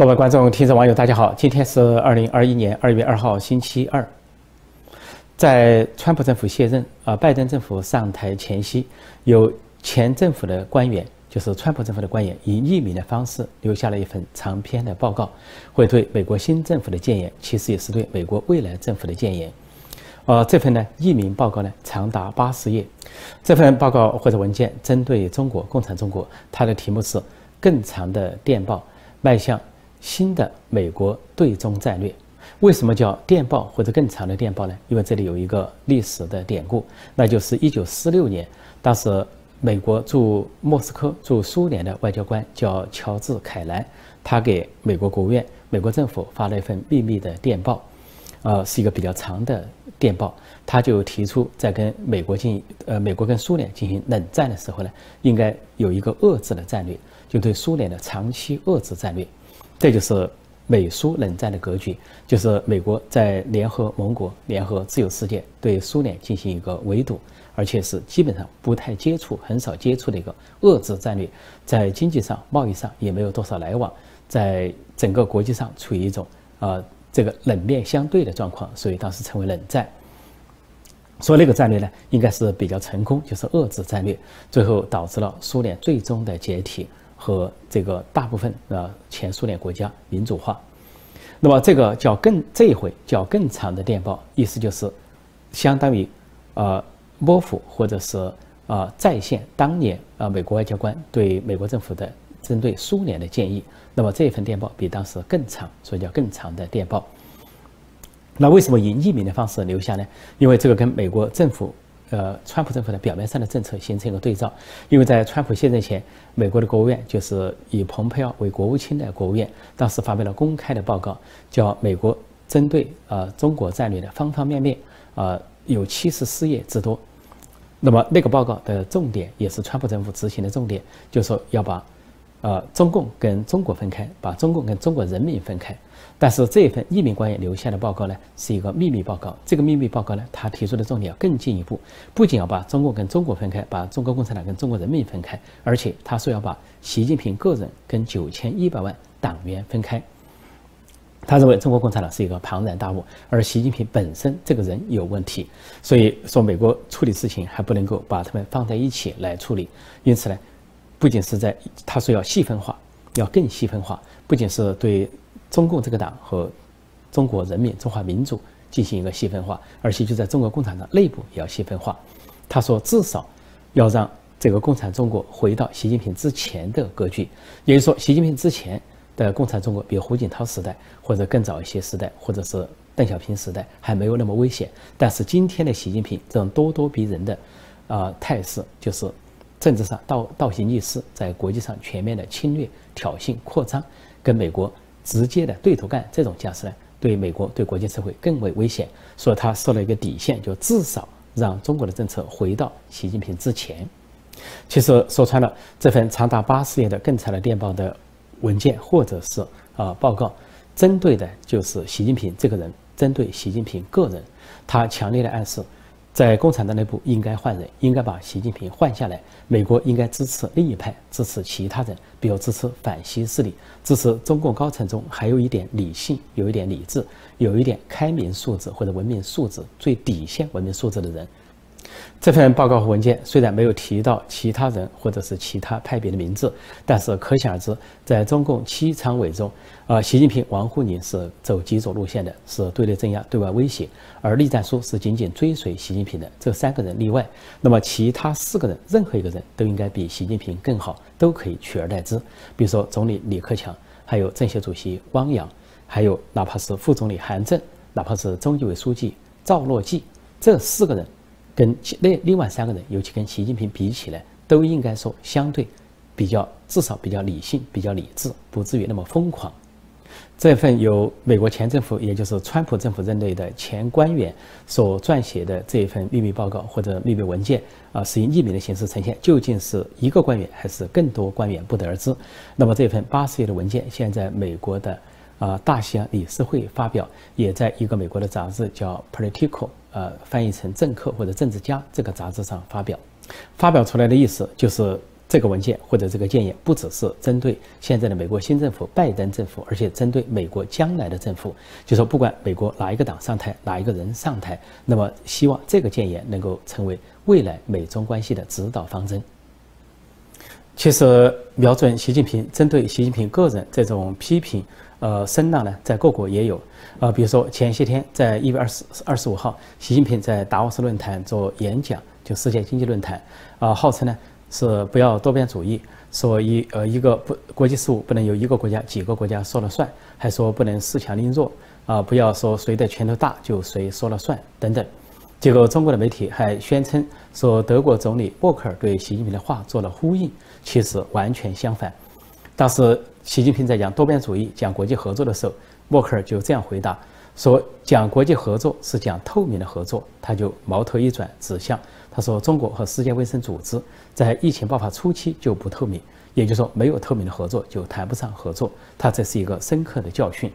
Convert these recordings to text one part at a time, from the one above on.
各位观众、听众、网友，大家好！今天是二零二一年二月二号，星期二。在川普政府卸任、啊拜登政府上台前夕，有前政府的官员，就是川普政府的官员，以匿名的方式留下了一份长篇的报告，会对美国新政府的谏言，其实也是对美国未来政府的谏言。呃，这份呢匿名报告呢长达八十页，这份报告或者文件针对中国共产中国，它的题目是“更长的电报迈向”。新的美国对中战略，为什么叫电报或者更长的电报呢？因为这里有一个历史的典故，那就是一九四六年，当时美国驻莫斯科驻苏联的外交官叫乔治凯南，他给美国国务院、美国政府发了一份秘密的电报，呃，是一个比较长的电报，他就提出在跟美国进呃美国跟苏联进行冷战的时候呢，应该有一个遏制的战略，就对苏联的长期遏制战略。这就是美苏冷战的格局，就是美国在联合盟国、联合自由世界对苏联进行一个围堵，而且是基本上不太接触、很少接触的一个遏制战略，在经济上、贸易上也没有多少来往，在整个国际上处于一种啊这个冷面相对的状况，所以当时称为冷战。所以那个战略呢，应该是比较成功，就是遏制战略，最后导致了苏联最终的解体。和这个大部分呃前苏联国家民主化，那么这个叫更这一回叫更长的电报，意思就是相当于呃模糊或者是啊再现当年啊美国外交官对美国政府的针对苏联的建议。那么这一份电报比当时更长，所以叫更长的电报。那为什么以匿名的方式留下呢？因为这个跟美国政府。呃，川普政府的表面上的政策形成一个对照，因为在川普卸任前，美国的国务院就是以蓬佩奥为国务卿的国务院，当时发表了公开的报告，叫《美国针对呃中国战略的方方面面》，啊，有七十四页之多。那么那个报告的重点也是川普政府执行的重点，就是说要把。呃，中共跟中国分开，把中共跟中国人民分开。但是这份匿名官员留下的报告呢，是一个秘密报告。这个秘密报告呢，他提出的重点要更进一步，不仅要把中共跟中国分开，把中国共产党跟中国人民分开，而且他说要把习近平个人跟九千一百万党员分开。他认为中国共产党是一个庞然大物，而习近平本身这个人有问题，所以说美国处理事情还不能够把他们放在一起来处理。因此呢。不仅是在他说要细分化，要更细分化，不仅是对中共这个党和中国人民、中华民族进行一个细分化，而且就在中国共产党内部也要细分化。他说，至少要让这个共产中国回到习近平之前的格局，也就是说，习近平之前的共产中国，比如胡锦涛时代或者更早一些时代，或者是邓小平时代，还没有那么危险。但是今天的习近平这种咄咄逼人的啊态势，就是。政治上倒倒行逆施，在国际上全面的侵略、挑衅、扩张，跟美国直接的对头干，这种架势呢，对美国、对国际社会更为危险。所以他设了一个底线，就至少让中国的政策回到习近平之前。其实说穿了，这份长达八十页的更长的电报的文件，或者是啊报告，针对的就是习近平这个人，针对习近平个人，他强烈的暗示。在共产党内部应该换人，应该把习近平换下来。美国应该支持另一派，支持其他人，比如支持反西势力，支持中共高层中还有一点理性、有一点理智、有一点开明素质或者文明素质、最底线文明素质的人。这份报告和文件虽然没有提到其他人或者是其他派别的名字，但是可想而知，在中共七常委中，啊，习近平、王沪宁是走极左路线的，是对内镇压、对外威胁；而栗战书是紧紧追随习近平的。这三个人例外，那么其他四个人，任何一个人都应该比习近平更好，都可以取而代之。比如说总理李克强，还有政协主席汪洋，还有哪怕是副总理韩正，哪怕是中纪委书记赵乐际，这四个人。跟另另外三个人，尤其跟习近平比起来，都应该说相对比较，至少比较理性、比较理智，不至于那么疯狂。这份由美国前政府，也就是川普政府任内的前官员所撰写的这一份秘密报告或者秘密文件啊，是以匿名的形式呈现，究竟是一个官员还是更多官员，不得而知。那么这份八十页的文件，现在美国的啊大西洋理事会发表，也在一个美国的杂志叫《Political》。呃，翻译成政客或者政治家这个杂志上发表，发表出来的意思就是这个文件或者这个建议不只是针对现在的美国新政府拜登政府，而且针对美国将来的政府，就说不管美国哪一个党上台，哪一个人上台，那么希望这个建言能够成为未来美中关系的指导方针。其实，瞄准习近平，针对习近平个人这种批评，呃，声浪呢，在各国也有。呃，比如说前些天，在一月二十二十五号，习近平在达沃斯论坛做演讲，就世界经济论坛，啊，号称呢。是不要多边主义，说一呃一个不国际事务不能由一个国家几个国家说了算，还说不能恃强凌弱啊，不要说谁的拳头大就谁说了算等等。结果中国的媒体还宣称说德国总理默克尔对习近平的话做了呼应，其实完全相反。当时习近平在讲多边主义、讲国际合作的时候，默克尔就这样回答说：“讲国际合作是讲透明的合作。”他就矛头一转，指向。他说：“中国和世界卫生组织在疫情爆发初期就不透明，也就是说，没有透明的合作就谈不上合作。他这是一个深刻的教训。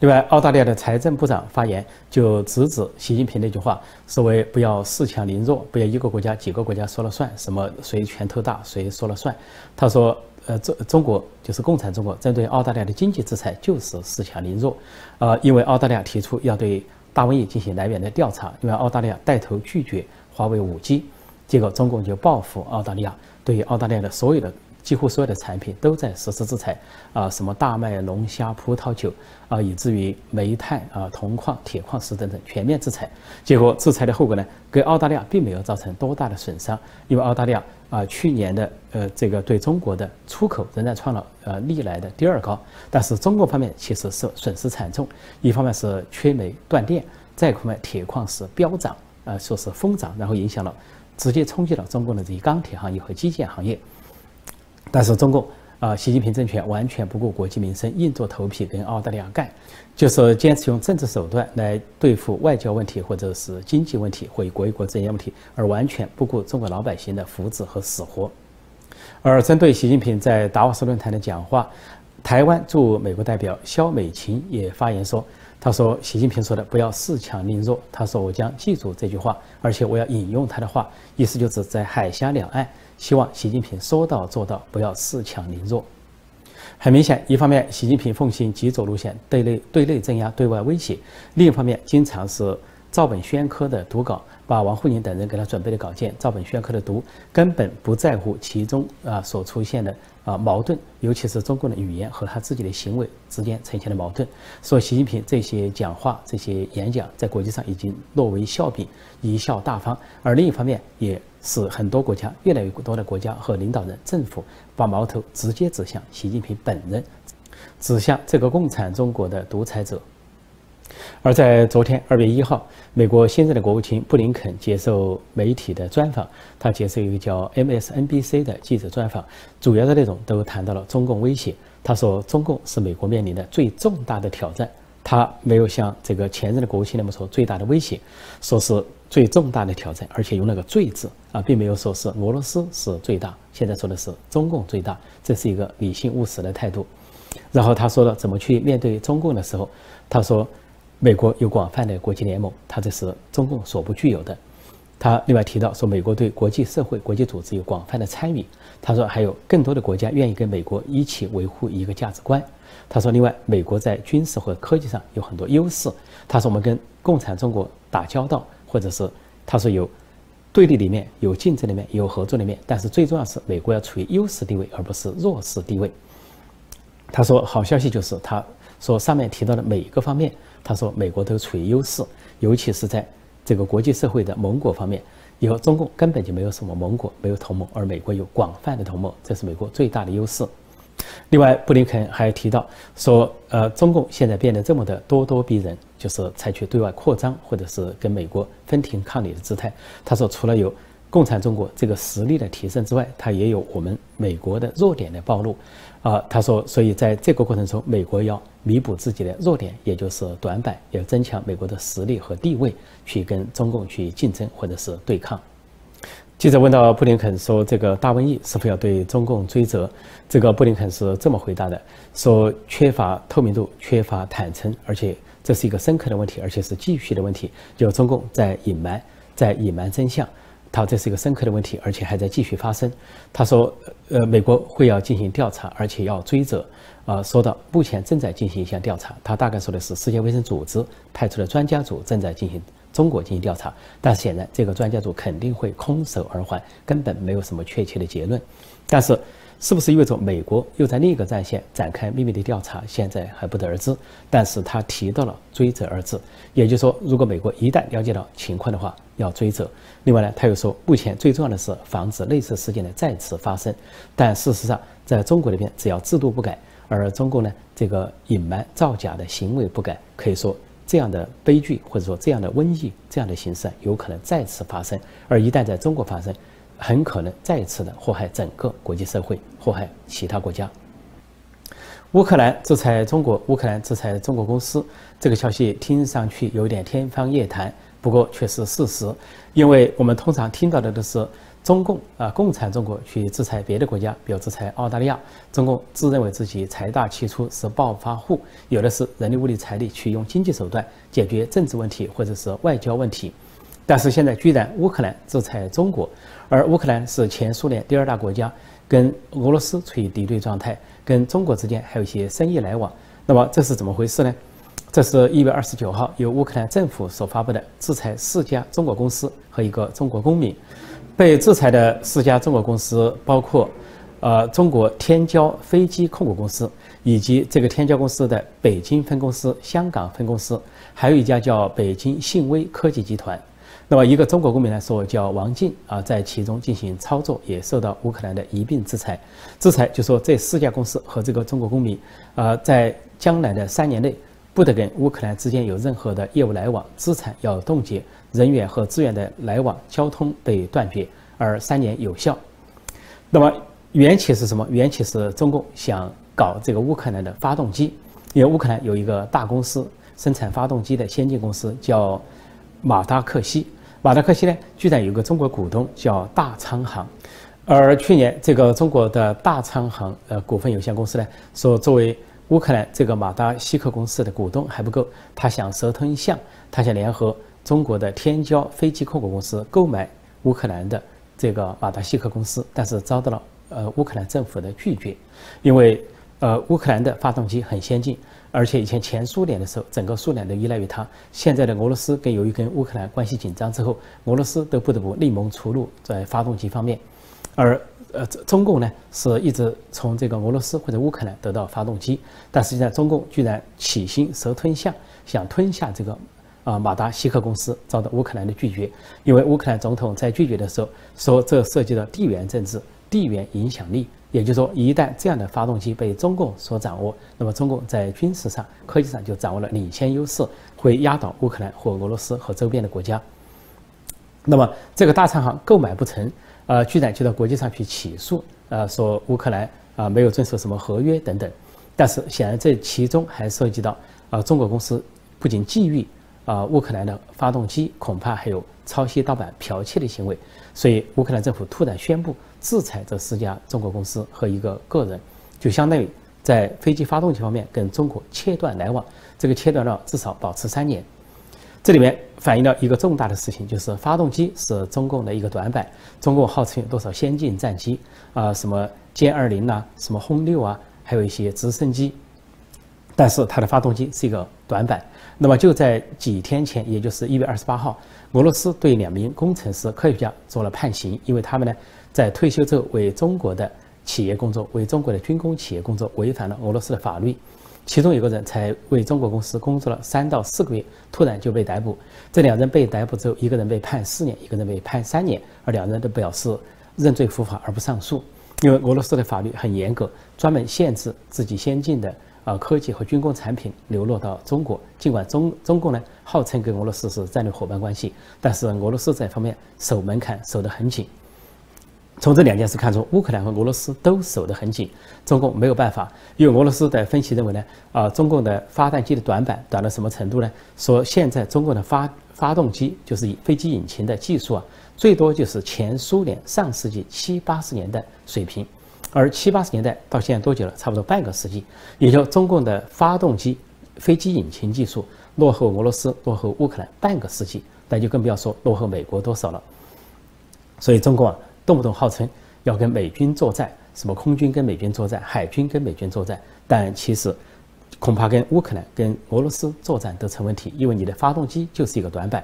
另外，澳大利亚的财政部长发言就直指习近平那句话，所谓不要恃强凌弱，不要一个国家几个国家说了算，什么谁拳头大谁说了算。他说，呃，中中国就是共产中国针对澳大利亚的经济制裁就是恃强凌弱，呃，因为澳大利亚提出要对大瘟疫进行来源的调查，因为澳大利亚带头拒绝。”华为五 G，结果中共就报复澳大利亚，对于澳大利亚的所有的几乎所有的产品都在实施制裁啊，什么大麦、龙虾、葡萄酒啊，以至于煤炭啊、铜矿、铁矿石等等全面制裁。结果制裁的后果呢，给澳大利亚并没有造成多大的损伤，因为澳大利亚啊去年的呃这个对中国的出口仍然创了呃历来的第二高，但是中国方面其实是损失惨重，一方面是缺煤断电，再一方面铁矿石飙涨。呃，说是疯涨，然后影响了，直接冲击了中国的这些钢铁行业和基建行业。但是中共啊，习近平政权完全不顾国计民生，硬着头皮跟澳大利亚干，就是坚持用政治手段来对付外交问题，或者是经济问题或国与国之间问题，而完全不顾中国老百姓的福祉和死活。而针对习近平在达沃斯论坛的讲话，台湾驻美国代表肖美琴也发言说。他说：“习近平说的不要恃强凌弱。”他说：“我将记住这句话，而且我要引用他的话，意思就是在海峡两岸，希望习近平说到做到，不要恃强凌弱。”很明显，一方面习近平奉行极左路线，对内对内镇压，对外威胁；另一方面，经常是照本宣科的读稿，把王沪宁等人给他准备的稿件照本宣科的读，根本不在乎其中啊所出现的。啊，矛盾，尤其是中共的语言和他自己的行为之间呈现的矛盾。说习近平这些讲话、这些演讲，在国际上已经落为笑柄，贻笑大方。而另一方面，也使很多国家、越来越多的国家和领导人、政府把矛头直接指向习近平本人，指向这个共产中国的独裁者。而在昨天二月一号，美国现任的国务卿布林肯接受媒体的专访，他接受一个叫 MSNBC 的记者专访，主要的内容都谈到了中共威胁。他说，中共是美国面临的最重大的挑战。他没有像这个前任的国务卿那么说最大的威胁，说是最重大的挑战，而且用那个“最”字啊，并没有说是俄罗斯是最大，现在说的是中共最大，这是一个理性务实的态度。然后他说了怎么去面对中共的时候，他说。美国有广泛的国际联盟，它这是中共所不具有的。他另外提到说，美国对国际社会、国际组织有广泛的参与。他说，还有更多的国家愿意跟美国一起维护一个价值观。他说，另外，美国在军事和科技上有很多优势。他说，我们跟共产中国打交道，或者是他说有对立里面、有竞争里面、有合作的面，但是最重要是美国要处于优势地位，而不是弱势地位。他说，好消息就是他说上面提到的每一个方面。他说，美国都处于优势，尤其是在这个国际社会的盟国方面，以后中共根本就没有什么盟国，没有同盟，而美国有广泛的同盟，这是美国最大的优势。另外，布林肯还提到说，呃，中共现在变得这么的咄咄逼人，就是采取对外扩张或者是跟美国分庭抗礼的姿态。他说，除了有共产中国这个实力的提升之外，它也有我们美国的弱点的暴露。啊，他说，所以在这个过程中，美国要弥补自己的弱点，也就是短板，要增强美国的实力和地位，去跟中共去竞争或者是对抗。记者问到布林肯说，这个大瘟疫是否要对中共追责？这个布林肯是这么回答的：说缺乏透明度，缺乏坦诚，而且这是一个深刻的问题，而且是继续的问题，就中共在隐瞒，在隐瞒真相。他这是一个深刻的问题，而且还在继续发生。他说，呃，美国会要进行调查，而且要追责。啊，说到目前正在进行一项调查，他大概说的是世界卫生组织派出的专家组正在进行中国进行调查，但是显然这个专家组肯定会空手而还，根本没有什么确切的结论。但是。是不是意味着美国又在另一个战线展开秘密的调查？现在还不得而知。但是他提到了追责二字，也就是说，如果美国一旦了解到情况的话，要追责。另外呢，他又说，目前最重要的是防止类似事件的再次发生。但事实上，在中国那边，只要制度不改，而中国呢这个隐瞒造假的行为不改，可以说这样的悲剧或者说这样的瘟疫这样的形势有可能再次发生。而一旦在中国发生，很可能再次的祸害整个国际社会，祸害其他国家。乌克兰制裁中国，乌克兰制裁中国公司，这个消息听上去有点天方夜谭，不过却是事实。因为我们通常听到的都是中共啊，共产中国去制裁别的国家，比如制裁澳大利亚，中共自认为自己财大气粗，是暴发户，有的是人力物力财力去用经济手段解决政治问题或者是外交问题。但是现在居然乌克兰制裁中国，而乌克兰是前苏联第二大国家，跟俄罗斯处于敌对状态，跟中国之间还有一些生意来往。那么这是怎么回事呢？这是一月二十九号由乌克兰政府所发布的制裁四家中国公司和一个中国公民。被制裁的四家中国公司包括，呃，中国天骄飞机控股公司，以及这个天骄公司的北京分公司、香港分公司，还有一家叫北京信威科技集团。那么，一个中国公民来说叫王进啊，在其中进行操作，也受到乌克兰的一并制裁。制裁就说这四家公司和这个中国公民，呃，在将来的三年内不得跟乌克兰之间有任何的业务来往，资产要冻结，人员和资源的来往、交通被断绝，而三年有效。那么缘起是什么？缘起是中共想搞这个乌克兰的发动机，因为乌克兰有一个大公司生产发动机的先进公司叫马达克西。马达克西呢，居然有个中国股东叫大昌行，而去年这个中国的大昌行呃股份有限公司呢，说作为乌克兰这个马达西克公司的股东还不够，他想蛇吞象，他想联合中国的天骄飞机控股公司购买乌克兰的这个马达西克公司，但是遭到了呃乌克兰政府的拒绝，因为呃乌克兰的发动机很先进。而且以前前苏联的时候，整个苏联都依赖于它。现在的俄罗斯跟由于跟乌克兰关系紧张之后，俄罗斯都不得不另谋出路在发动机方面。而呃中共呢是一直从这个俄罗斯或者乌克兰得到发动机，但实际上中共居然起心蛇吞象，想吞下这个啊马达西克公司，遭到乌克兰的拒绝。因为乌克兰总统在拒绝的时候说，这涉及到地缘政治、地缘影响力。也就是说，一旦这样的发动机被中共所掌握，那么中共在军事上、科技上就掌握了领先优势，会压倒乌克兰或俄罗斯和周边的国家。那么这个大厂行购买不成，呃，居然就到国际上去起诉，呃，说乌克兰啊没有遵守什么合约等等。但是显然这其中还涉及到啊中国公司不仅觊觎啊乌克兰的发动机，恐怕还有抄袭盗版、剽窃的行为。所以乌克兰政府突然宣布。制裁这四家中国公司和一个个人，就相当于在飞机发动机方面跟中国切断来往。这个切断了至少保持三年。这里面反映了一个重大的事情，就是发动机是中共的一个短板。中共号称有多少先进战机啊，什么歼二零啊，什么轰六啊，还有一些直升机，但是它的发动机是一个短板。那么就在几天前，也就是一月二十八号，俄罗斯对两名工程师、科学家做了判刑，因为他们呢。在退休之后为中国的企业工作，为中国的军工企业工作，违反了俄罗斯的法律。其中有个人才为中国公司工作了三到四个月，突然就被逮捕。这两人被逮捕之后，一个人被判四年，一个人被判三年，而两人都表示认罪伏法而不上诉。因为俄罗斯的法律很严格，专门限制自己先进的啊科技和军工产品流落到中国。尽管中中共呢号称跟俄罗斯是战略伙伴关系，但是俄罗斯这方面守门槛守得很紧。从这两件事看出，乌克兰和俄罗斯都守得很紧，中共没有办法。因为俄罗斯的分析认为呢，啊，中共的发动机的短板短到什么程度呢？说现在中共的发发动机就是飞机引擎的技术啊，最多就是前苏联上世纪七八十年代水平，而七八十年代到现在多久了？差不多半个世纪。也就中共的发动机、飞机引擎技术落后俄罗斯、落后乌克兰半个世纪，那就更不要说落后美国多少了。所以中国啊，动不动号称要跟美军作战，什么空军跟美军作战，海军跟美军作战，但其实恐怕跟乌克兰、跟俄罗斯作战都成问题，因为你的发动机就是一个短板。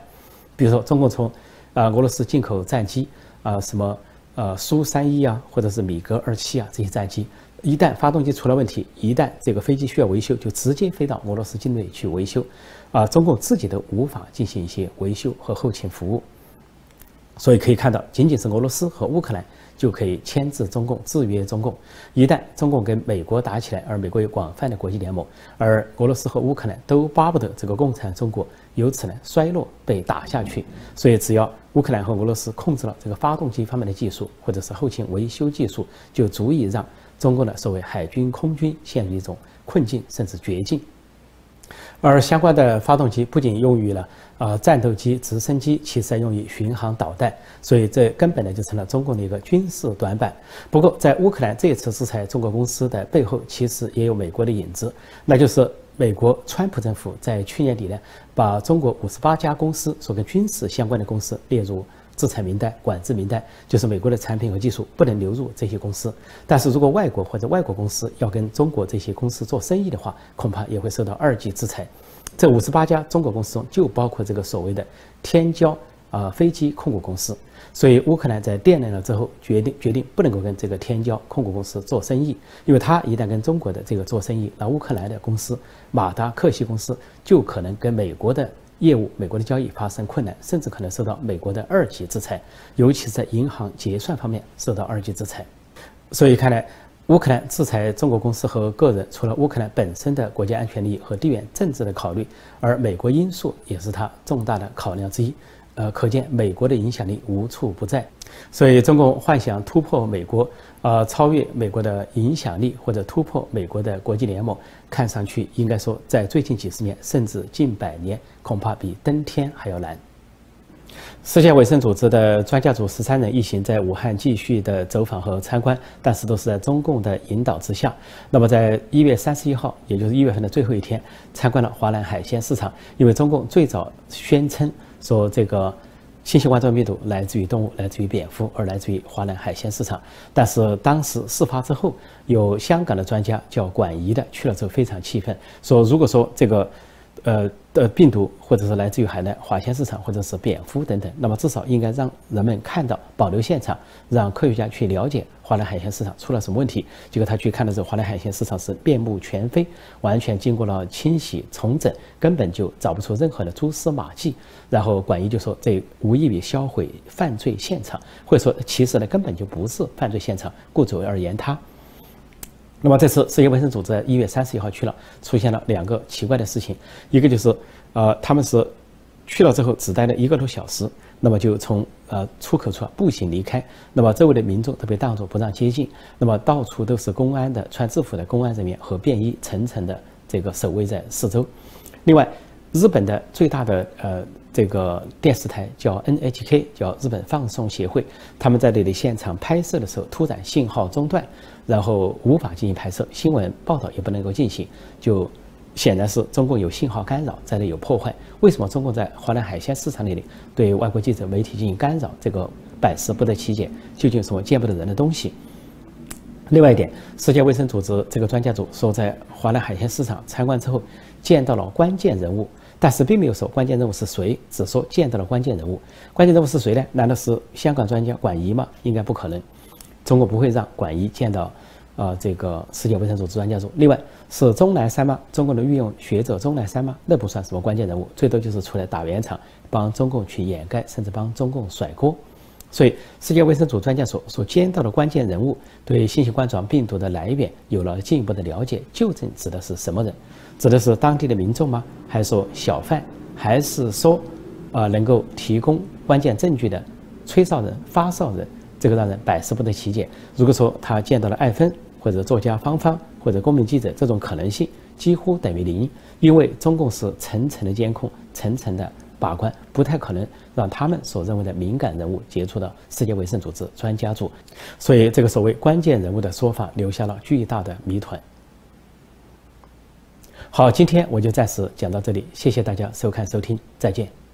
比如说，中共从啊俄罗斯进口战机啊，什么呃苏三一啊，或者是米格二七啊这些战机，一旦发动机出了问题，一旦这个飞机需要维修，就直接飞到俄罗斯境内去维修，啊，中共自己都无法进行一些维修和后勤服务。所以可以看到，仅仅是俄罗斯和乌克兰就可以牵制中共、制约中共。一旦中共跟美国打起来，而美国有广泛的国际联盟，而俄罗斯和乌克兰都巴不得这个共产中国由此呢衰落、被打下去。所以，只要乌克兰和俄罗斯控制了这个发动机方面的技术，或者是后勤维修技术，就足以让中共的所谓海军、空军陷入一种困境，甚至绝境。而相关的发动机不仅用于了啊战斗机、直升机，其实还用于巡航导弹，所以这根本呢就成了中共的一个军事短板。不过，在乌克兰这次制裁中国公司的背后，其实也有美国的影子，那就是美国川普政府在去年底呢，把中国五十八家公司所跟军事相关的公司列入。制裁名单、管制名单，就是美国的产品和技术不能流入这些公司。但是如果外国或者外国公司要跟中国这些公司做生意的话，恐怕也会受到二级制裁。这五十八家中国公司中，就包括这个所谓的天骄啊飞机控股公司。所以乌克兰在掂量了之后，决定决定不能够跟这个天骄控股公司做生意，因为他一旦跟中国的这个做生意，那乌克兰的公司马达克西公司就可能跟美国的。业务，美国的交易发生困难，甚至可能受到美国的二级制裁，尤其是在银行结算方面受到二级制裁。所以看来，乌克兰制裁中国公司和个人，除了乌克兰本身的国家安全利益和地缘政治的考虑，而美国因素也是它重大的考量之一。呃，可见美国的影响力无处不在。所以，中共幻想突破美国，呃，超越美国的影响力，或者突破美国的国际联盟，看上去应该说，在最近几十年，甚至近百年，恐怕比登天还要难。世界卫生组织的专家组十三人一行在武汉继续的走访和参观，但是都是在中共的引导之下。那么，在一月三十一号，也就是一月份的最后一天，参观了华南海鲜市场，因为中共最早宣称说这个。新型冠状病毒来自于动物，来自于蝙蝠，而来自于华南海鲜市场。但是当时事发之后，有香港的专家叫管怡的去了之后非常气愤，说如果说这个。呃的病毒，或者是来自于海南海鲜市场，或者是蝙蝠等等，那么至少应该让人们看到，保留现场，让科学家去了解华南海鲜市场出了什么问题。结果他去看的时候，华南海鲜市场是面目全非，完全经过了清洗重整，根本就找不出任何的蛛丝马迹。然后管医就说，这无异于销毁犯罪现场，或者说其实呢根本就不是犯罪现场，顾左而言他。那么这次世界卫生组织一月三十一号去了，出现了两个奇怪的事情，一个就是，呃，他们是去了之后只待了一个多小时，那么就从呃出口处步行离开，那么周围的民众都被当作不让接近，那么到处都是公安的穿制服的公安人员和便衣层层的这个守卫在四周。另外，日本的最大的呃这个电视台叫 NHK，叫日本放送协会，他们在这里现场拍摄的时候，突然信号中断。然后无法进行拍摄，新闻报道也不能够进行，就显然是中共有信号干扰，在那有破坏。为什么中共在华南海鲜市场那里对外国记者媒体进行干扰？这个百思不得其解，究竟什么见不得人的东西？另外一点，世界卫生组织这个专家组说，在华南海鲜市场参观之后，见到了关键人物，但是并没有说关键人物是谁，只说见到了关键人物。关键人物是谁呢？难道是香港专家管怡吗？应该不可能。中国不会让管怡见到，呃，这个世界卫生组织专家组。另外是钟南山吗？中国的御用学者钟南山吗？那不算什么关键人物，最多就是出来打圆场，帮中共去掩盖，甚至帮中共甩锅。所以世界卫生组织专家所所见到的关键人物，对新型冠状病毒的来源有了进一步的了解。究竟指的是什么人？指的是当地的民众吗？还是说小贩？还是说，啊，能够提供关键证据的吹哨人、发哨人？这个让人百思不得其解。如果说他见到了艾芬或者作家芳芳或者公民记者，这种可能性几乎等于零，因为中共是层层的监控、层层的把关，不太可能让他们所认为的敏感人物接触到世界卫生组织专家组。所以，这个所谓关键人物的说法留下了巨大的谜团。好，今天我就暂时讲到这里，谢谢大家收看收听，再见。